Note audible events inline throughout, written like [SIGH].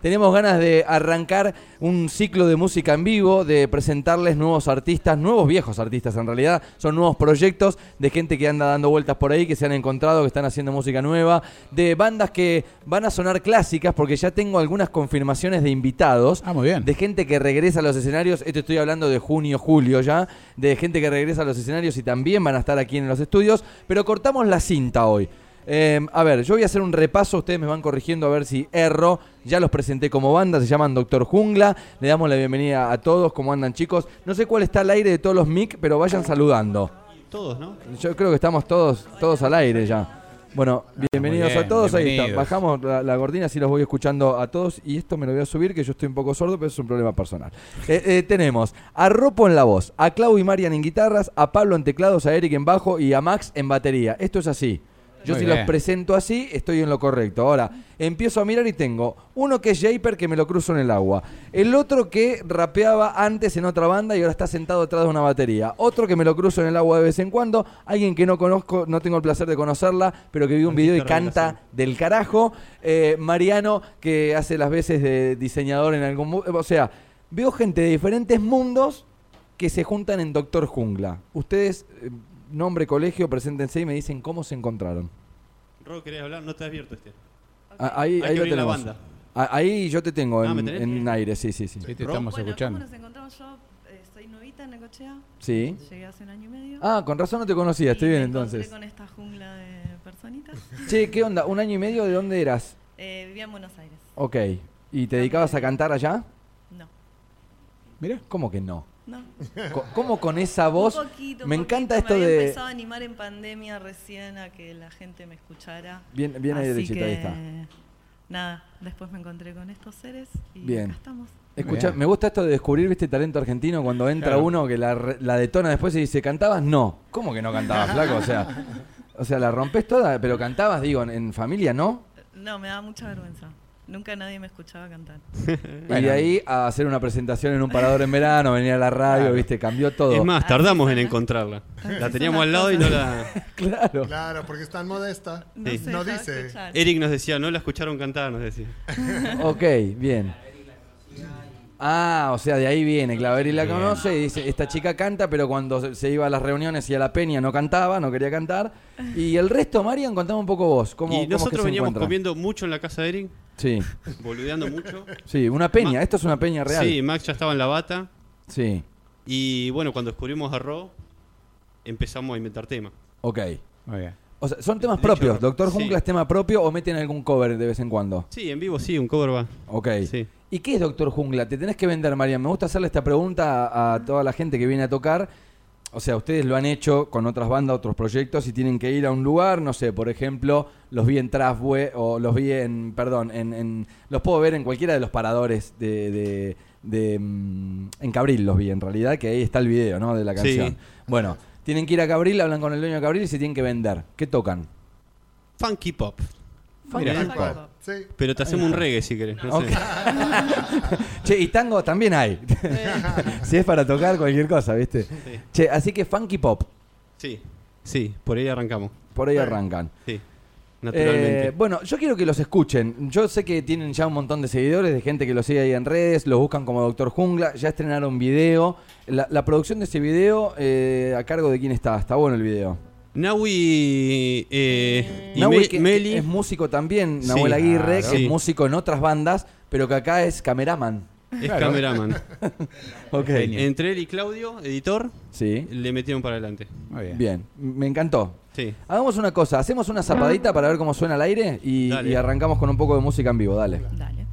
tenemos ganas de arrancar un ciclo de música en vivo, de presentarles nuevos artistas, nuevos viejos artistas en realidad, son nuevos proyectos de gente que anda dando vueltas por ahí, que se han encontrado, que están haciendo música nueva, de bandas que van a sonar clásicas, porque ya tengo algunas confirmaciones de invitados, Ah, muy bien. de gente que regresa a los escenarios, esto estoy hablando de junio, julio ya, de gente que regresa a los escenarios y también van a estar aquí en los estudios, pero cortamos la cinta hoy. Eh, a ver, yo voy a hacer un repaso, ustedes me van corrigiendo a ver si erro. Ya los presenté como banda, se llaman Doctor Jungla. Le damos la bienvenida a todos, ¿cómo andan chicos? No sé cuál está al aire de todos los mic, pero vayan saludando. Todos, ¿no? Yo creo que estamos todos, todos al aire ya. Bueno, bienvenidos bien, a todos. Ahí está. bienvenidos. Bajamos la, la cortina, así los voy escuchando a todos. Y esto me lo voy a subir, que yo estoy un poco sordo, pero es un problema personal. Eh, eh, tenemos a Ropo en la voz, a Clau y Marian en guitarras, a Pablo en teclados, a Eric en bajo y a Max en batería. Esto es así. Yo Muy si bien. los presento así, estoy en lo correcto. Ahora, empiezo a mirar y tengo uno que es Japer, que me lo cruzo en el agua. El otro que rapeaba antes en otra banda y ahora está sentado detrás de una batería. Otro que me lo cruzo en el agua de vez en cuando. Alguien que no conozco, no tengo el placer de conocerla, pero que vi un video y canta del carajo. Eh, Mariano, que hace las veces de diseñador en algún... O sea, veo gente de diferentes mundos que se juntan en Doctor Jungla. Ustedes, eh, nombre, colegio, preséntense y me dicen cómo se encontraron. Ro, ¿querés hablar? No te has abierto este. Ah, Ahí, Hay ahí que lo abrir la tenemos. banda. Ah, Ahí yo te tengo Ah, ¿me en, tenés? en aire, sí, sí, sí. Sí, te estamos Bueno, escuchando. ¿cómo nos encontramos? Yo eh, soy novita en Necochea. Sí. Llegué hace un año y medio. Ah, con razón no te conocía, estoy y bien me encontré entonces. con esta jungla de personitas. [LAUGHS] Che, ¿qué onda? ¿Un año y medio de dónde eras? Eh, vivía en Buenos Aires. Ok. ¿Y te dedicabas a cantar allá? No. Mira. ¿Cómo que no? No. ¿Cómo con esa voz? Un poquito, me un encanta poquito. esto me había de... empezado a animar en pandemia recién a que la gente me escuchara. Bien, bien ahí Así derechita, que, ahí está. Nada, después me encontré con estos seres y Bien. acá estamos. Escucha, Bien. me gusta esto de descubrir, viste, talento argentino cuando entra Claro. uno que la, re- la detona después y dice, ¿cantabas? No. ¿Cómo que no cantabas, flaco? O sea, [LAUGHS] o sea, la rompes toda, pero cantabas, digo, en, en familia, ¿no? No, me da mucha vergüenza. Nunca nadie me escuchaba cantar. [LAUGHS] Y de ahí a hacer una presentación en un parador en verano, venir a la radio, Claro. viste, cambió todo. Es más, Así tardamos en encontrarla. Así La teníamos al lado y no la. [LAUGHS] Claro. Claro, porque es tan modesta. No Sí. dice. escuchar. Eric nos decía, no la escucharon cantar, nos decía. [LAUGHS] Ok, bien. Ah, o sea, de ahí viene, claro. Eric la conoce y dice, esta chica canta, pero cuando se- iba a las reuniones y a la peña no cantaba, no quería cantar. Y el resto, Marian, contame un poco vos. ¿Cómo, y cómo es que nosotros se veníamos comiendo mucho en la casa de Eric, Sí, [LAUGHS] boludeando mucho. sí, una peña. Ma- Esto es una peña real. Sí, Max ya estaba en la bata. Sí, Y bueno, cuando descubrimos a Ro, empezamos a inventar temas. ok. Muy bien. O sea, son temas hecho, propios. Doctor sí. Jungla es tema propio o meten algún cover de vez en cuando. Sí, en vivo sí, un cover va. Ok. Sí. ¿Y qué es Doctor Jungla? Te tenés que vender, Marian. Me gusta hacerle esta pregunta a, a toda la gente que viene a tocar. O sea, ustedes lo han hecho con otras bandas, otros proyectos y tienen que ir a un lugar, no sé, por ejemplo, los vi en Trasbue o los vi en, perdón, en, en- los puedo ver en cualquiera de los paradores de, de- de, mm, en Cabril los vi en realidad, que ahí está el video, ¿no? De la Sí. canción. Bueno, tienen que ir a Cabril, hablan con el dueño de Cabril y se tienen que vender. ¿Qué tocan? Funky pop. Funky pop. Sí. Pero te hacemos un reggae si querés. no Ok. sé. [LAUGHS] Che, y tango también hay. [LAUGHS] si es para tocar cualquier cosa, ¿viste? Sí. Che, así que funky pop, Sí, sí, por ahí arrancamos. por ahí arrancan. Sí, naturalmente. Eh, bueno, yo quiero que los escuchen. Yo sé que tienen ya un montón de seguidores, de gente que los sigue ahí en redes, los buscan como Doctor Jungla, ya estrenaron video. La, la producción de ese video, eh, ¿a cargo de quién está? Está bueno el video. Nahui eh, y Nahui, Me- que- Meli. que es músico también, Sí, Nahuel Aguirre, claro. que Sí. es músico en otras bandas, pero que acá es cameraman. Es Claro. cameraman. [LAUGHS] Ok. Genio. Entre él y Claudio, editor, Sí. le metieron para adelante. Muy bien. Bien, me encantó. Sí. Hagamos una cosa, hacemos una zapadita para ver cómo suena al aire y, y arrancamos con un poco de música en vivo, dale. Dale.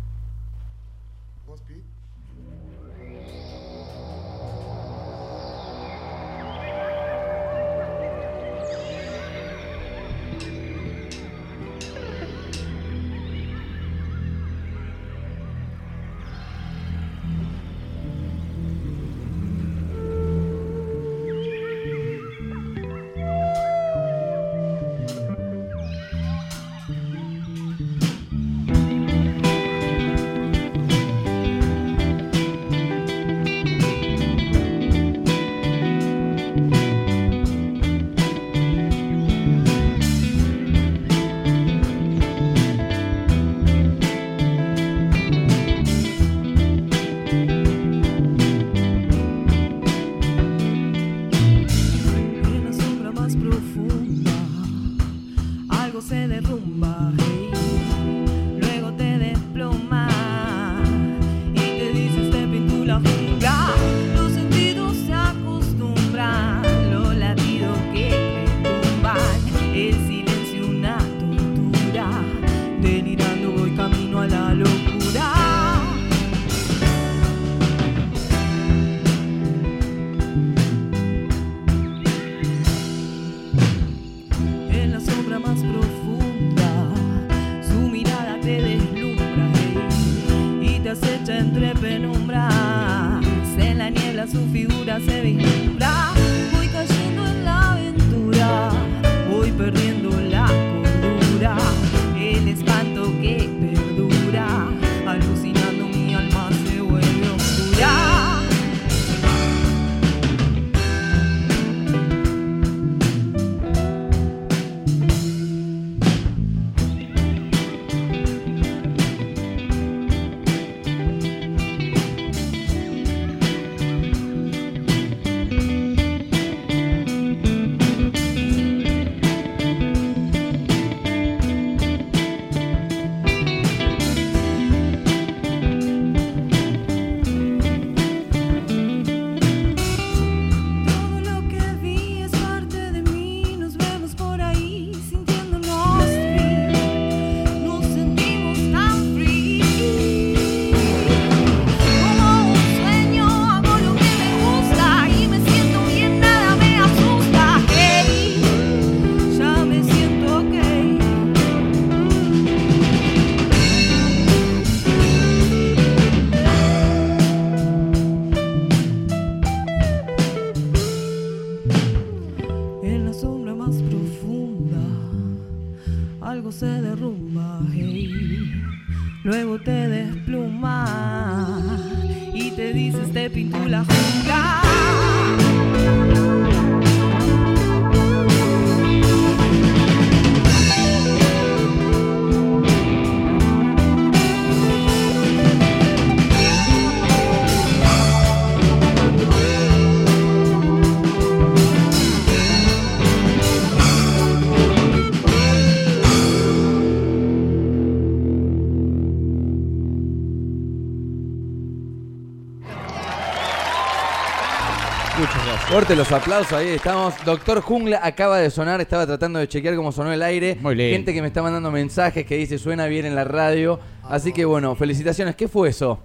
Fuerte los aplausos, ahí estamos. Doctor Jungla acaba de sonar, estaba tratando de chequear cómo sonó el aire. Muy lindo. Gente que me está mandando mensajes que dice suena bien en la radio. Así que bueno, felicitaciones. ¿Qué fue eso?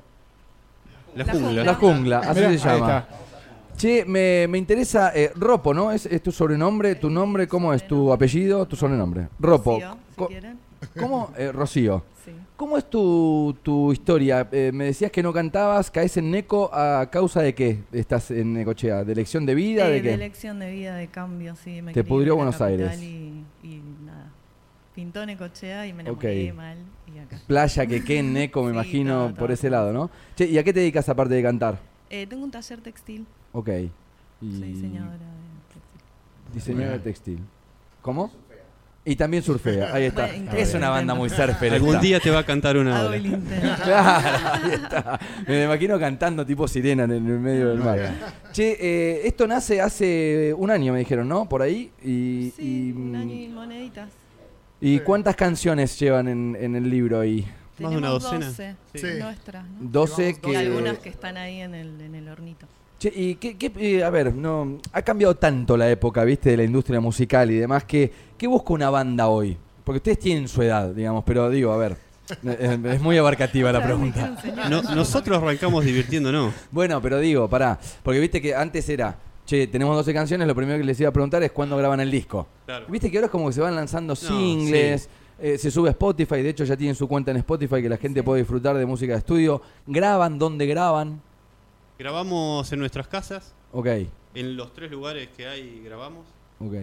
La La jungla. La jungla, así Mirá, se ahí llama. está. Che, me, me interesa, eh, Ropo, ¿no? ¿Es, es tu sobrenombre, tu nombre? ¿Cómo es tu apellido, tu sobrenombre? Ropo. Rocío, si Co- quieren. ¿Cómo? Eh, Rocío. Sí. ¿Cómo es tu, tu historia? Eh, me decías que no cantabas, caes en Neco a causa de qué estás en Necochea, de elección de vida, de qué. elección de vida, de cambio, sí. Me Te pudrió Buenos Aires. Y, y nada. Pintó Necochea y me enamoré mal. Y acá. Playa, que qué en [LAUGHS] Neco, me Sí, imagino, todo, por ese lado, ¿no? Che, ¿y a qué te dedicas aparte de cantar? Eh, tengo un taller textil. Ok. Y Soy diseñadora de textil. Diseñadora textil. ¿Cómo? Y también surfea, ahí está. Bueno, es una banda muy surfer. Algún día te va a cantar una intento. [LAUGHS] Claro, ahí está. Me imagino cantando tipo sirena en el medio del mar. Che, eh, esto nace hace un año, me dijeron, ¿no? Por ahí. Y, Sí, y, un año y moneditas. ¿y cuántas canciones llevan en, en el libro ahí? Más de una docena. 12 Sí. nuestras, ¿no? 12 Llevamos que... Y algunas que están ahí en el, en el hornito. Che, y qué, qué- eh, a ver, no, ha cambiado tanto la época, viste, de la industria musical y demás, que ¿qué busca una banda hoy? Porque ustedes tienen su edad, digamos, pero digo, a ver, es muy abarcativa la pregunta. No- nosotros arrancamos divirtiéndonos. Bueno, pero digo, pará, porque viste que antes era, che, tenemos 12 canciones, lo primero que les iba a preguntar es cuándo graban el disco. Claro. Viste que ahora es como que se van lanzando singles, eh, se sube a Spotify, de hecho ya tienen su cuenta en Spotify que la gente puede disfrutar de música de estudio. ¿Graban? ¿Dónde graban? Grabamos en nuestras casas, Ok, en los tres lugares que hay grabamos. ok.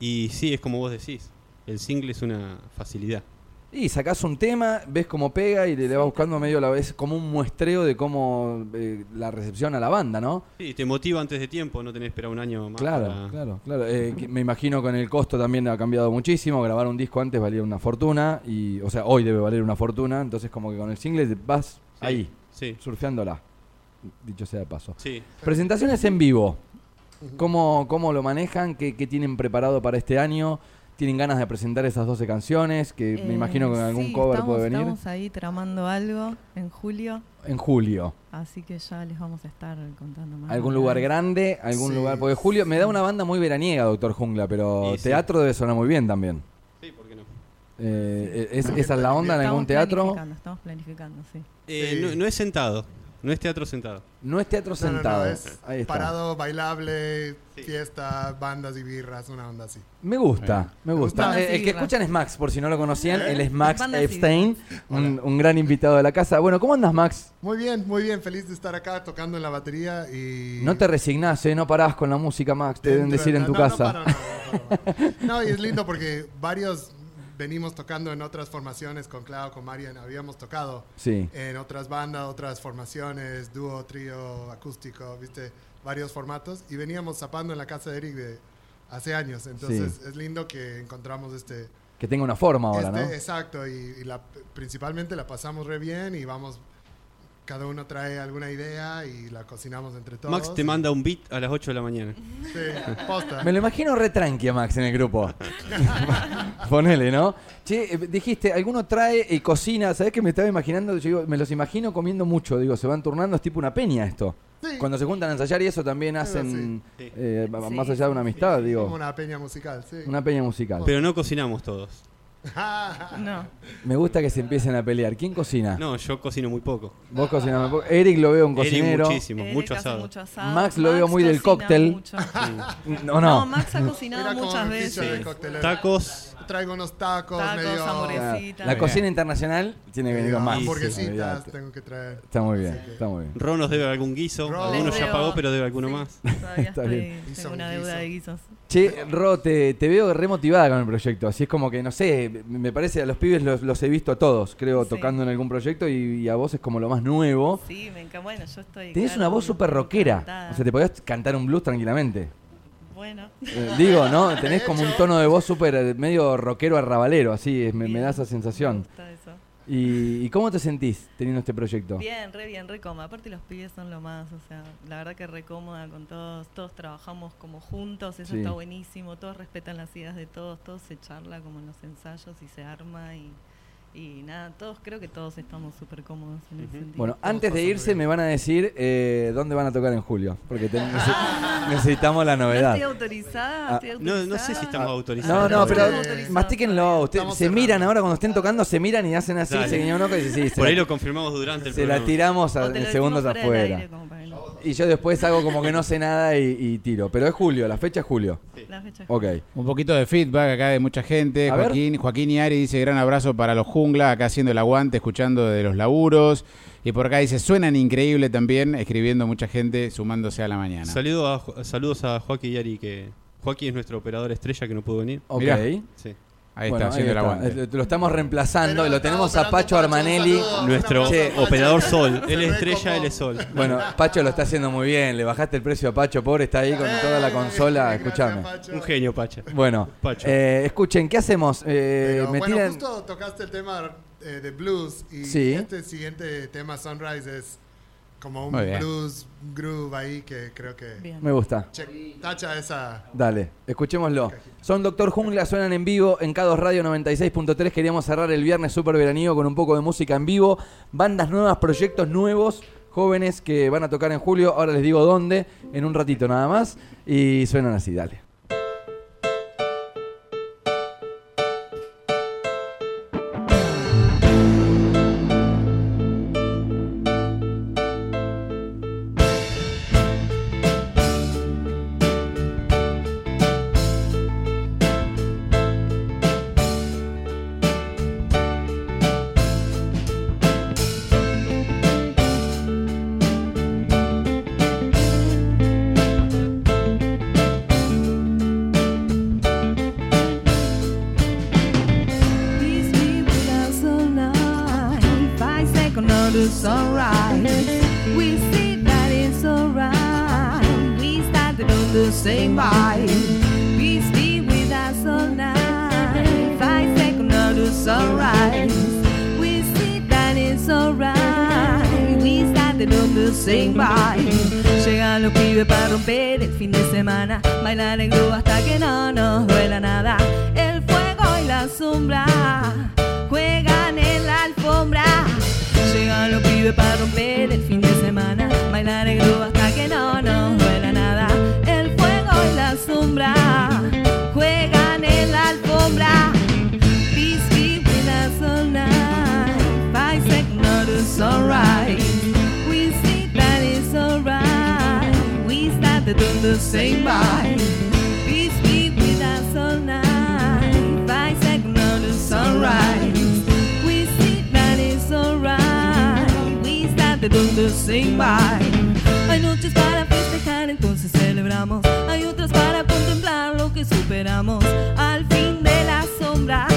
Y sí, es como vos decís, el single es una facilidad. Y sacás un tema, ves cómo pega y le, le vas buscando medio a la vez como un muestreo de cómo eh, la recepción a la banda, ¿no? Sí, te motiva antes de tiempo, no tenés que esperar un año más. Claro, para- claro, claro. Eh, me imagino con el costo también ha cambiado muchísimo. Grabar un disco antes valía una fortuna y, o sea, hoy debe valer una fortuna. Entonces como que con el single vas Sí, ahí, Sí, surfeándola. Dicho sea de paso. sí. Presentaciones en vivo. ¿Cómo, cómo lo manejan? ¿Qué, qué tienen preparado para este año? ¿Tienen ganas de presentar esas 12 canciones? Que me Eh, imagino que algún sí, cover estamos, puede venir. Estamos ahí tramando algo en julio, En julio. así que ya les vamos a estar contando más. ¿Algún lugar grande? ¿Algún Sí, lugar? Porque Julio me da una banda muy veraniega, Doctor Jungla, pero teatro debe sonar muy bien también. Sí, ¿por qué no? Eh, ¿es, ¿Esa es la onda en algún Estamos teatro? planificando, Estamos planificando, sí. Eh, Sí. no, no he sentado. No es teatro sentado. No es teatro No, no, no, sentado. es Ahí está. parado, bailable, Sí. fiesta, bandas y birras, una onda así. Me gusta, me gusta. Bandas Eh, el que escuchan es Max, por si no lo conocían. Él es Max Epstein, un, un gran invitado de la casa. Bueno, ¿cómo andas, Max? Muy bien, muy bien, feliz de estar acá tocando en la batería y... No te resignás, ¿eh? No parás con la música, Max. Te deben decir en tu no, no, casa. paro, no, no, paro. No, y es lindo porque varios venimos tocando en otras formaciones con Clau, con Marian, habíamos tocado Sí. en otras bandas, otras formaciones, dúo, trío, acústico, viste, varios formatos y veníamos zapando en la casa de Eric de hace años, entonces es lindo que encontramos este, Que tenga una forma ahora, este- ¿no? exacto y, y la, principalmente la pasamos re bien y vamos, cada uno trae alguna idea y la cocinamos entre todos. Max te manda un beat a las 8 de la mañana. Sí, posta. Me lo imagino re tranqui a Max en el grupo. [LAUGHS] Ponele, ¿no? Che, eh, dijiste, alguno trae y cocina. ¿Sabés qué me estaba imaginando? Yo digo, me los imagino comiendo mucho. Digo, se van turnando, es tipo una peña esto. Sí. Cuando se juntan a ensayar y eso también hacen. Sí. eh, Sí. más allá de una amistad, Como digo, una peña musical, sí. una peña musical. Pero no cocinamos todos. [LAUGHS] No. Me gusta que se empiecen a pelear. ¿Quién cocina? No, yo cocino muy poco. Vos cocinás muy poco. Eric lo veo un Eric cocinero. muchísimo, Eric mucho hace asado. mucho asado. Max lo veo muy del cóctel. mucho. [LAUGHS] No, No, no. Max ha cocinado muchas veces. Tacos, Traigo unos tacos, Tacos, medio hamburguesitas. La cocina internacional tiene que venir con medio más. hamburguesitas tengo que traer. Está muy bien, que- está muy bien. Ron nos debe algún guiso. Ron. Algunos ya pagó, pero debe alguno sí, más. Todavía [LAUGHS] Está estoy, bien. Tengo un una deuda de guisos. Che, Ro, te, te veo remotivada con el proyecto. Así es como que, no sé, me parece a los pibes los, los he visto a todos, creo, Sí. tocando en algún proyecto y, y a vos es como lo más nuevo. Sí, me encanta. Bueno, yo estoy. Tenés claro, una voz súper rockera. encantada. O sea, te podías cantar un blues tranquilamente. Bueno, Eh, digo, ¿no? [LAUGHS] Tenés como un tono de voz súper eh, medio rockero arrabalero, así, es- me, me da esa me sensación. gusta eso. ¿Y, y cómo te sentís teniendo este proyecto? Bien, re bien, re cómoda. Aparte los pibes son lo más, o sea, la verdad que re cómoda con todos. Todos trabajamos como juntos, eso Sí. está buenísimo. Todos respetan las ideas de todos, todos se charla como en los ensayos y se arma y, y nada, todos, creo que todos estamos súper cómodos en ese Ujú. sentido. Bueno, Todos antes de irse bien. me van a decir eh, dónde van a tocar en julio, porque te- [LAUGHS] nece- necesitamos la ¿No novedad. estoy autorizada? Ah, ¿Estoy No, no sé autorizada? si estamos No, autorizados. no, pero estamos autorizados mastíquenlo. Ustedes se cerrando. miran ahora cuando estén tocando, se miran y hacen así, Dale. se guiñan un ojo y dicen, sí, se Por la- ahí lo confirmamos durante el se la programa. tiramos a- en segundos afuera. aire, Y yo después hago como que no sé nada y, y tiro. Pero es julio, la fecha es julio. La fecha es Ok. Un poquito de feedback acá de mucha gente. A ver. Joaquín, Joaquín Iari dice gran abrazo para los jungla, acá haciendo el aguante, escuchando de los laburos. Y por acá dice, suenan increíble también, escribiendo mucha gente, sumándose a la mañana. Saludo a saludos a Joaquín Yari, que Joaquín es nuestro operador estrella que no pudo venir. Ok. Mirá. Sí. Ahí Bueno, está, haciendo el está. aguante. Eh, Lo estamos reemplazando Pero y lo tenemos a Pacho Pacho, Armanelli. Nuestro Pacho. operador Sol. Él es re estrella, él es Sol. [LAUGHS] Bueno, Pacho lo está haciendo muy bien. Le bajaste el precio a Pacho, pobre, está ahí con toda la Eh, consola. Escuchame. Pacho. Un genio, Pacha. Bueno, Pacho. eh, escuchen, ¿qué hacemos? Eh, Pero, me bueno, tiran- justo tocaste el tema eh, de blues y Sí. este siguiente tema, Sunrise, es como un Muy bien. blues groove ahí que creo que Bien. Me gusta. che- tacha esa... Dale, escuchémoslo. Son Doctor Jungla, suenan en vivo en Cados Radio 96.3. Queríamos cerrar el viernes súper veraniego con un poco de música en vivo. Bandas nuevas, proyectos nuevos, jóvenes que van a tocar en julio. Ahora les digo dónde, en un ratito nada más. Y suenan así, dale. juegan en la alfombra. Llegan los pibes para romper el fin de semana, bailar el grupo hasta que no nos duela nada. El fuego y la sombra, juegan en la alfombra. Peace be with us all night, fight not it's alright. We see that it's alright, we started on the same vibe. We start to do the same by. Hay noches para festejar, entonces celebramos. Hay otras para contemplar lo que superamos. Al fin de las sombras,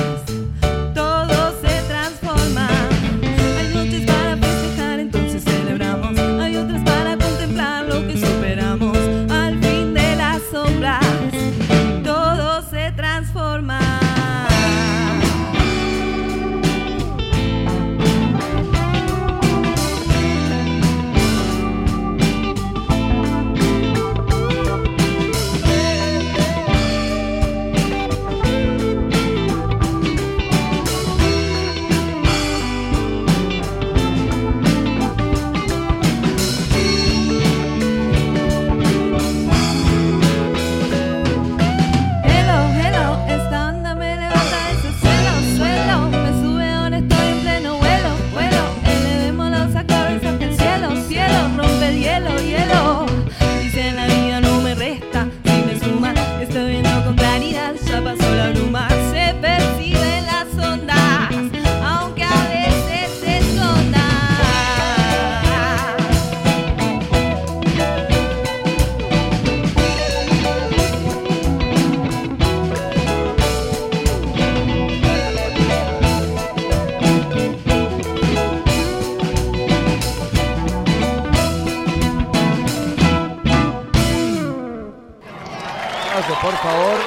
Aplauso, por favor.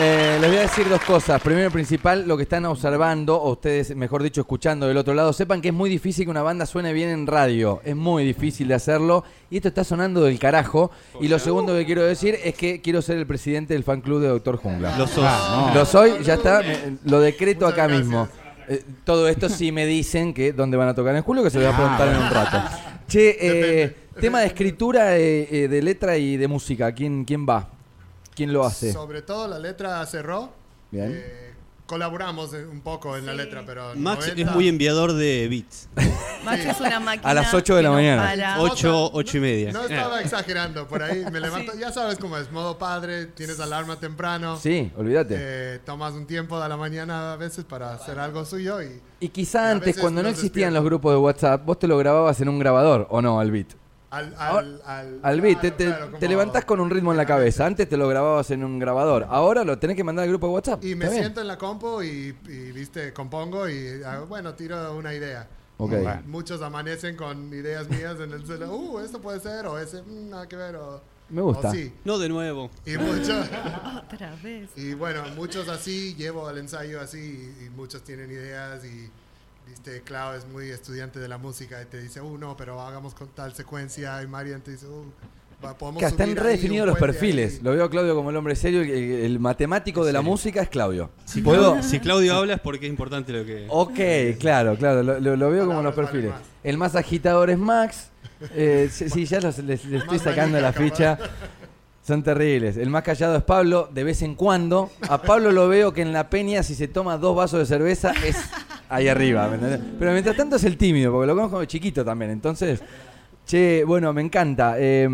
Eh, les voy a decir dos cosas. Primero y principal, lo que están observando, o ustedes, mejor dicho, escuchando del otro lado, sepan que es muy difícil que una banda suene bien en radio. Es muy difícil de hacerlo. Y esto está sonando del carajo. Y lo segundo que quiero decir es que quiero ser el presidente del fan club de Doctor Jungla. Lo sos. Ah, no. Lo soy, ya está, lo decreto Muchas acá gracias. mismo. Eh, todo esto sí me dicen que dónde van a tocar en julio, que se lo voy a preguntar en un rato. Che, eh, tema de escritura, de letra y de música, ¿quién, quién va? ¿Quién lo hace? Sobre todo la letra cerró. Bien. Eh, colaboramos eh, un poco en la letra, pero. Max 90 es muy enviador de beats. [LAUGHS] Max es una máquina. A las 8 de la no mañana. para. 8, 8 y media. No estaba exagerando, por ahí me [LAUGHS] levanto. Ya sabes cómo es, modo padre, tienes alarma temprano. Sí, olvídate. eh, tomas un tiempo de la mañana a veces para hacer algo suyo y Y quizá antes, cuando no existían despierta. los grupos de WhatsApp, vos te lo grababas en un grabador, ¿o no, al beat? Al, al, al, Al beat, te, claro, te- claro, te como- levantás con un ritmo en la cabeza. Antes te lo grababas en un grabador. Ahora lo tenés que mandar al grupo de WhatsApp. Y me siento en la compu y, y, viste, compongo y bueno, tiro una idea. Ok. Y Bueno. Muchos amanecen con ideas mías en el celular. Uh, esto puede ser, o ese, mm, nada que ver, o. Me gusta. o sí. No de nuevo. Y muchos. [LAUGHS] [LAUGHS] Otra vez. Y bueno, muchos así, llevo al ensayo así, y, y muchos tienen ideas y, viste, Clau es muy estudiante de la música y te dice, uh, no, pero hagamos con tal secuencia, y Marian te dice, uh, Que están redefinidos los perfiles. ahí". Lo veo a Claudio como el hombre serio. El, el matemático de la música es Claudio. Si, ¿Puedo? Si Claudio habla es porque es importante lo que. Ok, claro, claro. Lo, lo- lo veo como los perfiles. más. El más agitador es Max. Eh, sí, sí, ya los- les, les estoy sacando la ficha. Son terribles. El más callado es Pablo, de vez en cuando. A Pablo lo veo que en la peña, si se toma dos vasos de cerveza, es ahí arriba. ¿me entendés? Pero mientras tanto es el tímido, porque lo conozco de chiquito también. Entonces, che, bueno, me encanta. Eh,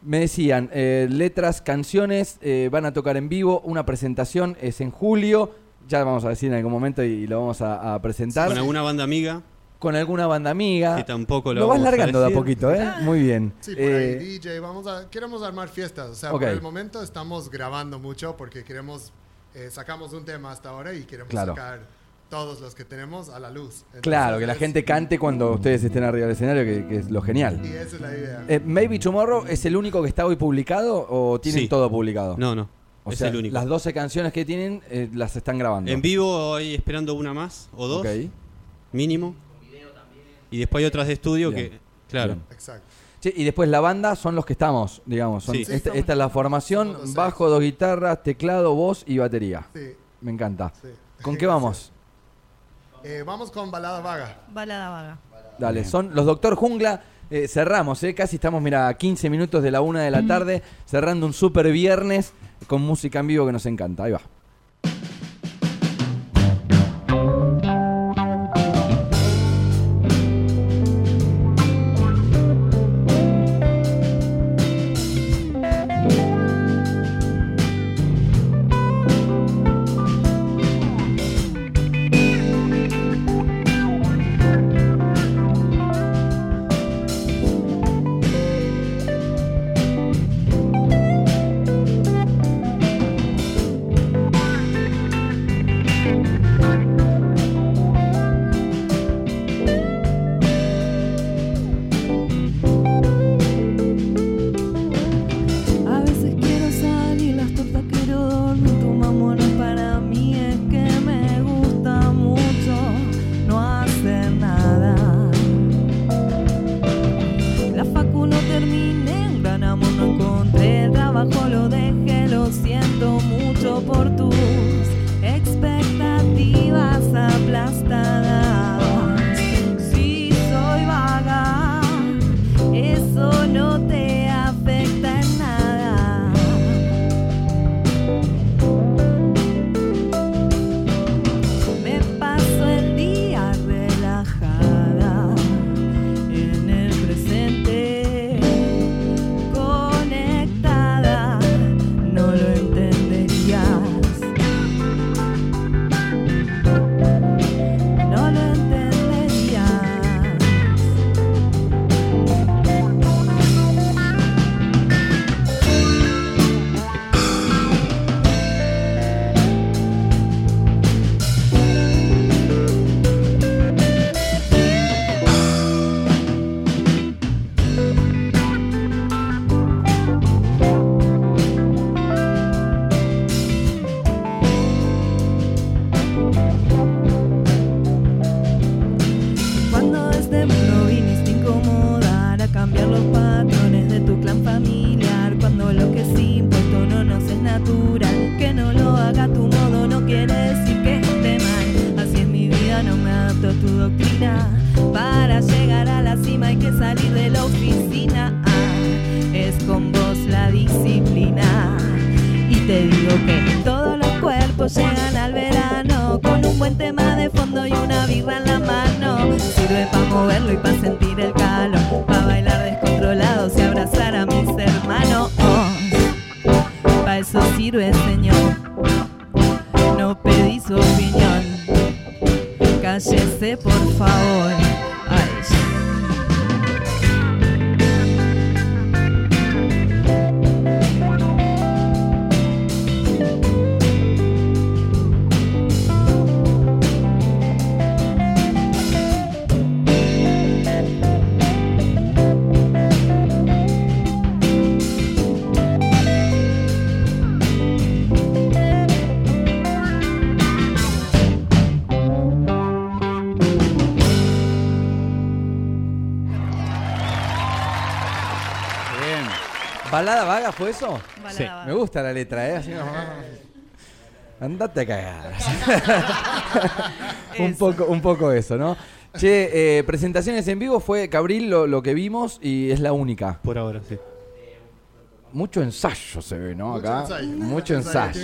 me decían, eh, letras, canciones, eh, van a tocar en vivo. Una presentación es en julio. Ya vamos a decir en algún momento y lo vamos a, a presentar. Con alguna banda amiga Con alguna banda amiga. que tampoco lo, Lo vas a largando de a poquito, ¿eh? Muy bien. Sí, por Eh, ahí DJ, vamos a, queremos armar fiestas. O sea, por el momento estamos grabando mucho porque queremos, eh, sacamos un tema hasta ahora y queremos Claro. sacar todos los que tenemos a la luz. Entonces, Claro, que la gente cante cuando ustedes estén arriba del escenario, que, que es lo genial. Y esa es la idea. Eh, Maybe Tomorrow es el único que está hoy publicado o tienen Sí. todo publicado? No, no. O es sea, el único. las 12 canciones que tienen eh, las están grabando. En vivo hay esperando una más o dos, Ok. mínimo. Y después hay otras de estudio Bien. que. Claro. Bien. Exacto. Sí, y después la banda son los que estamos, digamos. son- Sí. esta, estamos- esta es la formación, bajo, dos guitarras, teclado, voz y batería. Sí, Me encanta. sí. ¿Con qué vamos? [LAUGHS] Eh, vamos con Balada Vaga. Balada vaga. Dale, son los Doctor Jungla. eh, cerramos, eh, casi estamos, mira, a 15 minutos de la una de la tarde, cerrando un super viernes con música en vivo que nos encanta. Ahí va. ¿Balada vaga fue eso? balada Sí. Me gusta la letra, ¿eh? Así como- Andate a cagar. [LAUGHS] un, poco, un poco eso, ¿no? Che, eh, presentaciones en vivo fue Cabril lo, lo que vimos y es la única. Por ahora, sí. Mucho ensayo se ve, ¿no? Mucho Acá. ensayo. Mucho ensayo.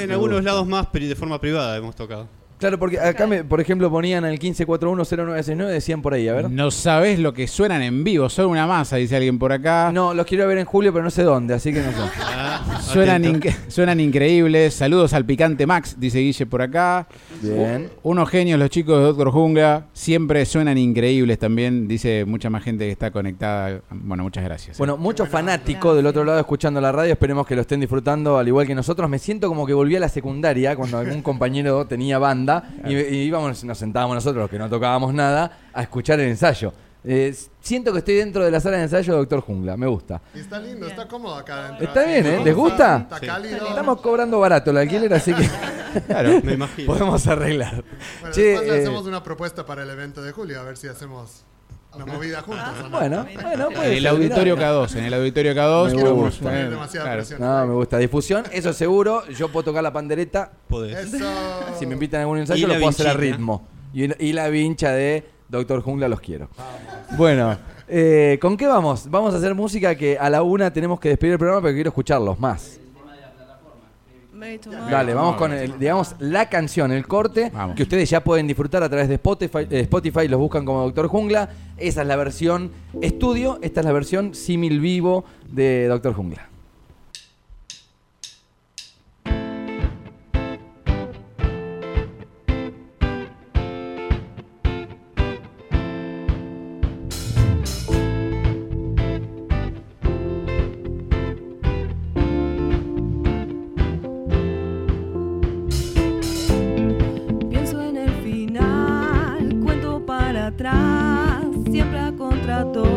En algunos lados más, pero de forma privada hemos tocado. Claro, porque acá, me, por ejemplo, ponían el 15410969, decían por ahí, a ver. No sabes lo que suenan en vivo, son una masa, dice alguien por acá. No, los quiero ver en julio, pero no sé dónde, así que no sé. Ah, [LAUGHS] Suenan, inc- suenan increíbles. Saludos al picante Max, dice Guille por acá. Bien. Unos genios los chicos de Doctor Jungla. Siempre suenan increíbles también. Dice mucha más gente que está conectada. Bueno, muchas gracias. Bueno, muchos fanáticos del otro lado escuchando la radio, esperemos que lo estén disfrutando al igual que nosotros. Me siento como que volví a la secundaria cuando algún compañero tenía banda y, y íbamos, nos sentábamos nosotros, los que no tocábamos nada, a escuchar el ensayo. Eh, siento que estoy dentro de la sala de ensayo de Doctor Jungla, me gusta. Y está lindo, está cómodo acá adentro. Está bien, ¿eh? ¿Les gusta? Está cálido. Estamos cobrando barato el alquiler, así que [LAUGHS] Claro. Me imagino. [LAUGHS] podemos arreglar. Bueno, Che, después le eh, hacemos una propuesta para el evento de julio, a ver si hacemos una movida juntos. ¿o no? bueno, bueno, puede En el auditorio mirá. K2. En el auditorio K2. Me quiero gusta. poner Eh, demasiada claro. presión. No, me gusta. Difusión, eso seguro. Yo puedo tocar la pandereta. Podés. Eso. Si me invitan a algún ensayo, lo puedo hacer a ritmo. Y, y la vincha de Doctor Jungla los quiero. Bueno, eh, ¿con qué vamos? Vamos a hacer música que a la una tenemos que despedir el programa, pero quiero escucharlos más. Dale, vamos con el, digamos, la canción, el corte, Vamos. que ustedes ya pueden disfrutar a través de Spotify, eh, Spotify, los buscan como Doctor Jungla. Esa es la versión estudio, esta es la versión símil vivo de Doctor Jungla. Siempre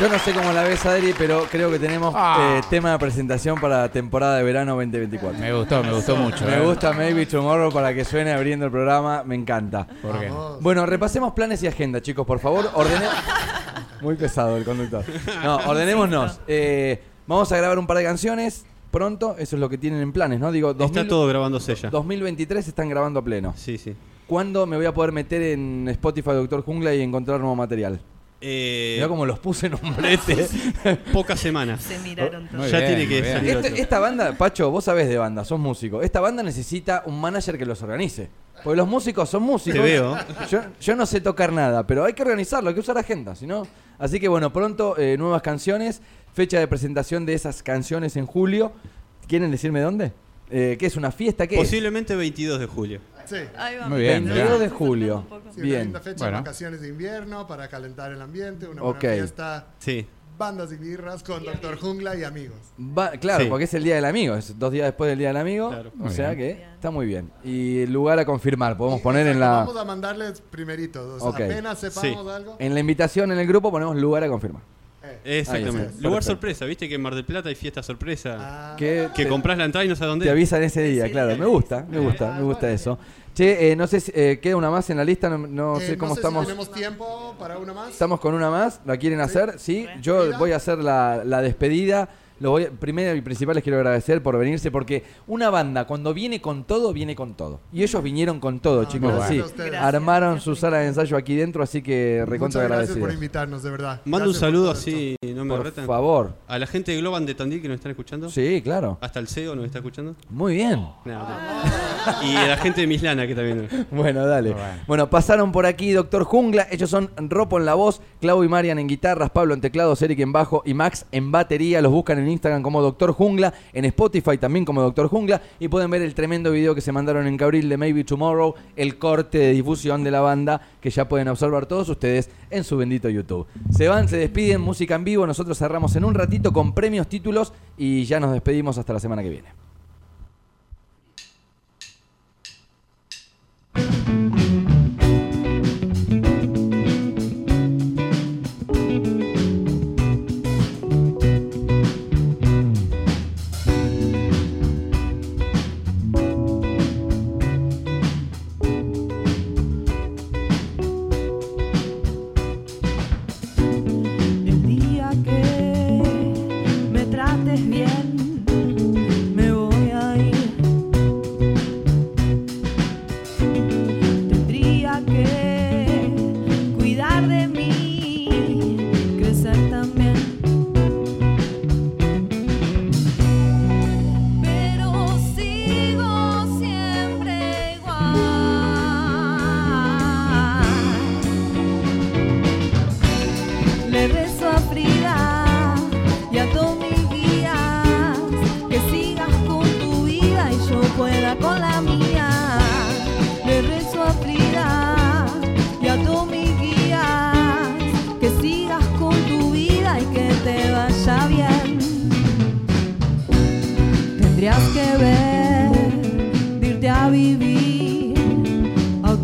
Yo no sé cómo la ves, Adri, pero creo que tenemos Ah. eh, tema de presentación para la temporada de verano 2024. Me gustó, me gustó mucho. Me eh. gusta Maybe Tomorrow para que suene abriendo el programa, me encanta. ¿Por qué? Vamos. Bueno, repasemos planes y agenda, chicos, por favor. Ordenemos. [LAUGHS] Muy pesado el conductor. No, ordenémonos. [LAUGHS] Eh, vamos a grabar un par de canciones pronto, eso es lo que tienen en planes, ¿no? Digo, 2000 Está todo grabándose ya. 2023 están grabando a pleno. Sí, sí. ¿Cuándo me voy a poder meter en Spotify Doctor Jungla y encontrar nuevo material? Eh, Mirá cómo los puse en un brete. [LAUGHS] pocas semanas. Se miraron todos. Ya bien, tiene que salir Este- otro. esta banda, Pacho, vos sabés de banda, sos músico. Esta banda necesita un manager que los organice. Porque los músicos son músicos. Te veo. Yo, yo no sé tocar nada, pero hay que organizarlo, hay que usar agenda, si no. Así que bueno, pronto eh, nuevas canciones, fecha de presentación de esas canciones en julio. ¿Quieren decirme dónde? Eh, ¿Qué es una fiesta? ¿Qué Posiblemente 22 de julio. Sí. Ahí va. Muy bien, es? mirá. 22 de julio. Sí, una Bien. linda fecha Bueno. de vacaciones de invierno para calentar el ambiente, una buena fiesta, Sí. bandas y birras con Doctor Jungla y amigos. Va- claro, Sí. porque es el Día del Amigo, es dos días después del Día del Amigo. Claro. O Muy sea bien. que está muy bien. Y el lugar a confirmar, podemos Y- poner en la, Vamos a mandarles primerito, o sea, Ok. apenas sepamos algo. en la invitación en el grupo, ponemos lugar a confirmar. Eh, Exactamente. Lugar Perfecto. sorpresa, viste que en Mar del Plata hay fiesta sorpresa. ah, Que que te- compras la entrada y no sabes dónde. Te avisan ese día, Sí, claro. Me gusta, me gusta, me gusta eso. Che, eh, no sé si eh, queda una más en la lista, no, no eh, sé cómo si estamos. tenemos tiempo para una más. Estamos con una más, ¿la quieren hacer? Sí, yo voy a hacer la, la despedida. Lo voy, primero y principal les quiero agradecer por venirse porque una banda cuando viene con todo, viene con todo. Y ellos vinieron con todo, Ah, chicos. gracias así. a ustedes. Gracias. Armaron su sala de ensayo aquí dentro, así que recontra Muchas gracias por invitarnos, de verdad. Mando un Gracias por saludo así, no me Por retan. favor. A la gente de Globan de Tandil que nos están escuchando. Sí, claro. Hasta el CEO nos está escuchando. Muy bien. No, no. Y a la gente de Mislana que también. [LAUGHS] Bueno, dale. Bueno. Bueno, pasaron por aquí Doctor Jungla. Ellos son Ropo en la voz, Clau y Marian en guitarras, Pablo en teclados, Eric en bajo y Max en batería. Los buscan en Instagram como Doctor Jungla, en Spotify también como Doctor Jungla. Y pueden ver el tremendo video que se mandaron en Cabril de Maybe Tomorrow, el corte de difusión de la banda que ya pueden observar todos ustedes en su bendito YouTube. Se van, se despiden, música en vivo. Nosotros cerramos en un ratito con premios, títulos y ya nos despedimos hasta la semana que viene.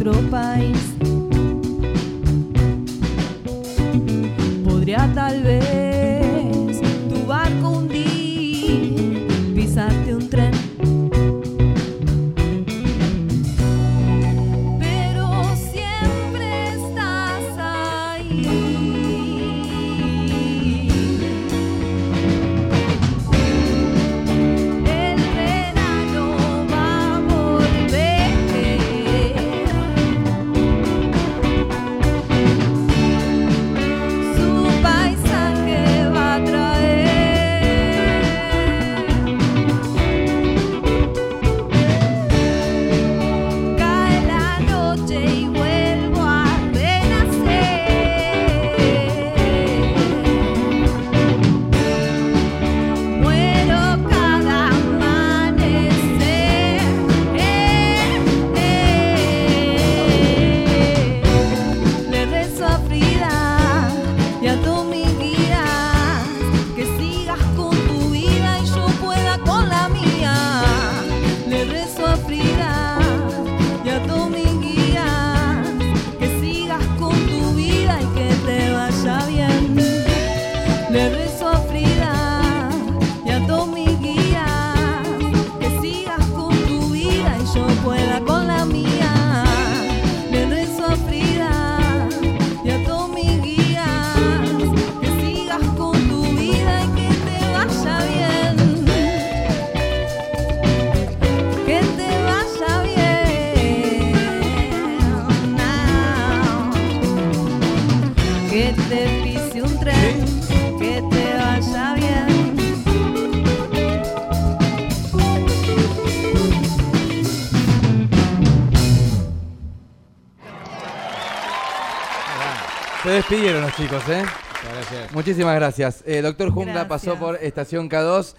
A 雇 chicos, ¿eh? Muchísimas gracias. Eh, doctor Jungla Gracias. pasó por Estación K2.